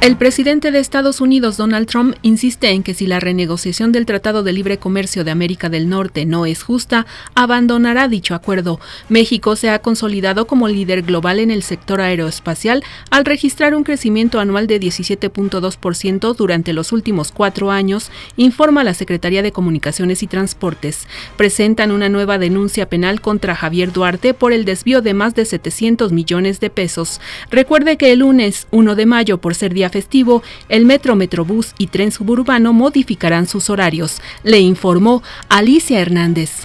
El presidente de Estados Unidos, Donald Trump, insiste en que si la renegociación del Tratado de Libre Comercio de América del Norte no es justa, abandonará dicho acuerdo. México se ha consolidado como líder global en el sector aeroespacial al registrar un crecimiento anual de 17.2% durante los últimos cuatro años, informa la Secretaría de Comunicaciones y Transportes. Presentan una nueva denuncia penal contra Javier Duarte por el desvío de más de 700 millones de pesos. Recuerde que el lunes 1 de mayo, por ser día festivo, el Metro, Metrobús y Tren Suburbano modificarán sus horarios, le informó Alicia Hernández.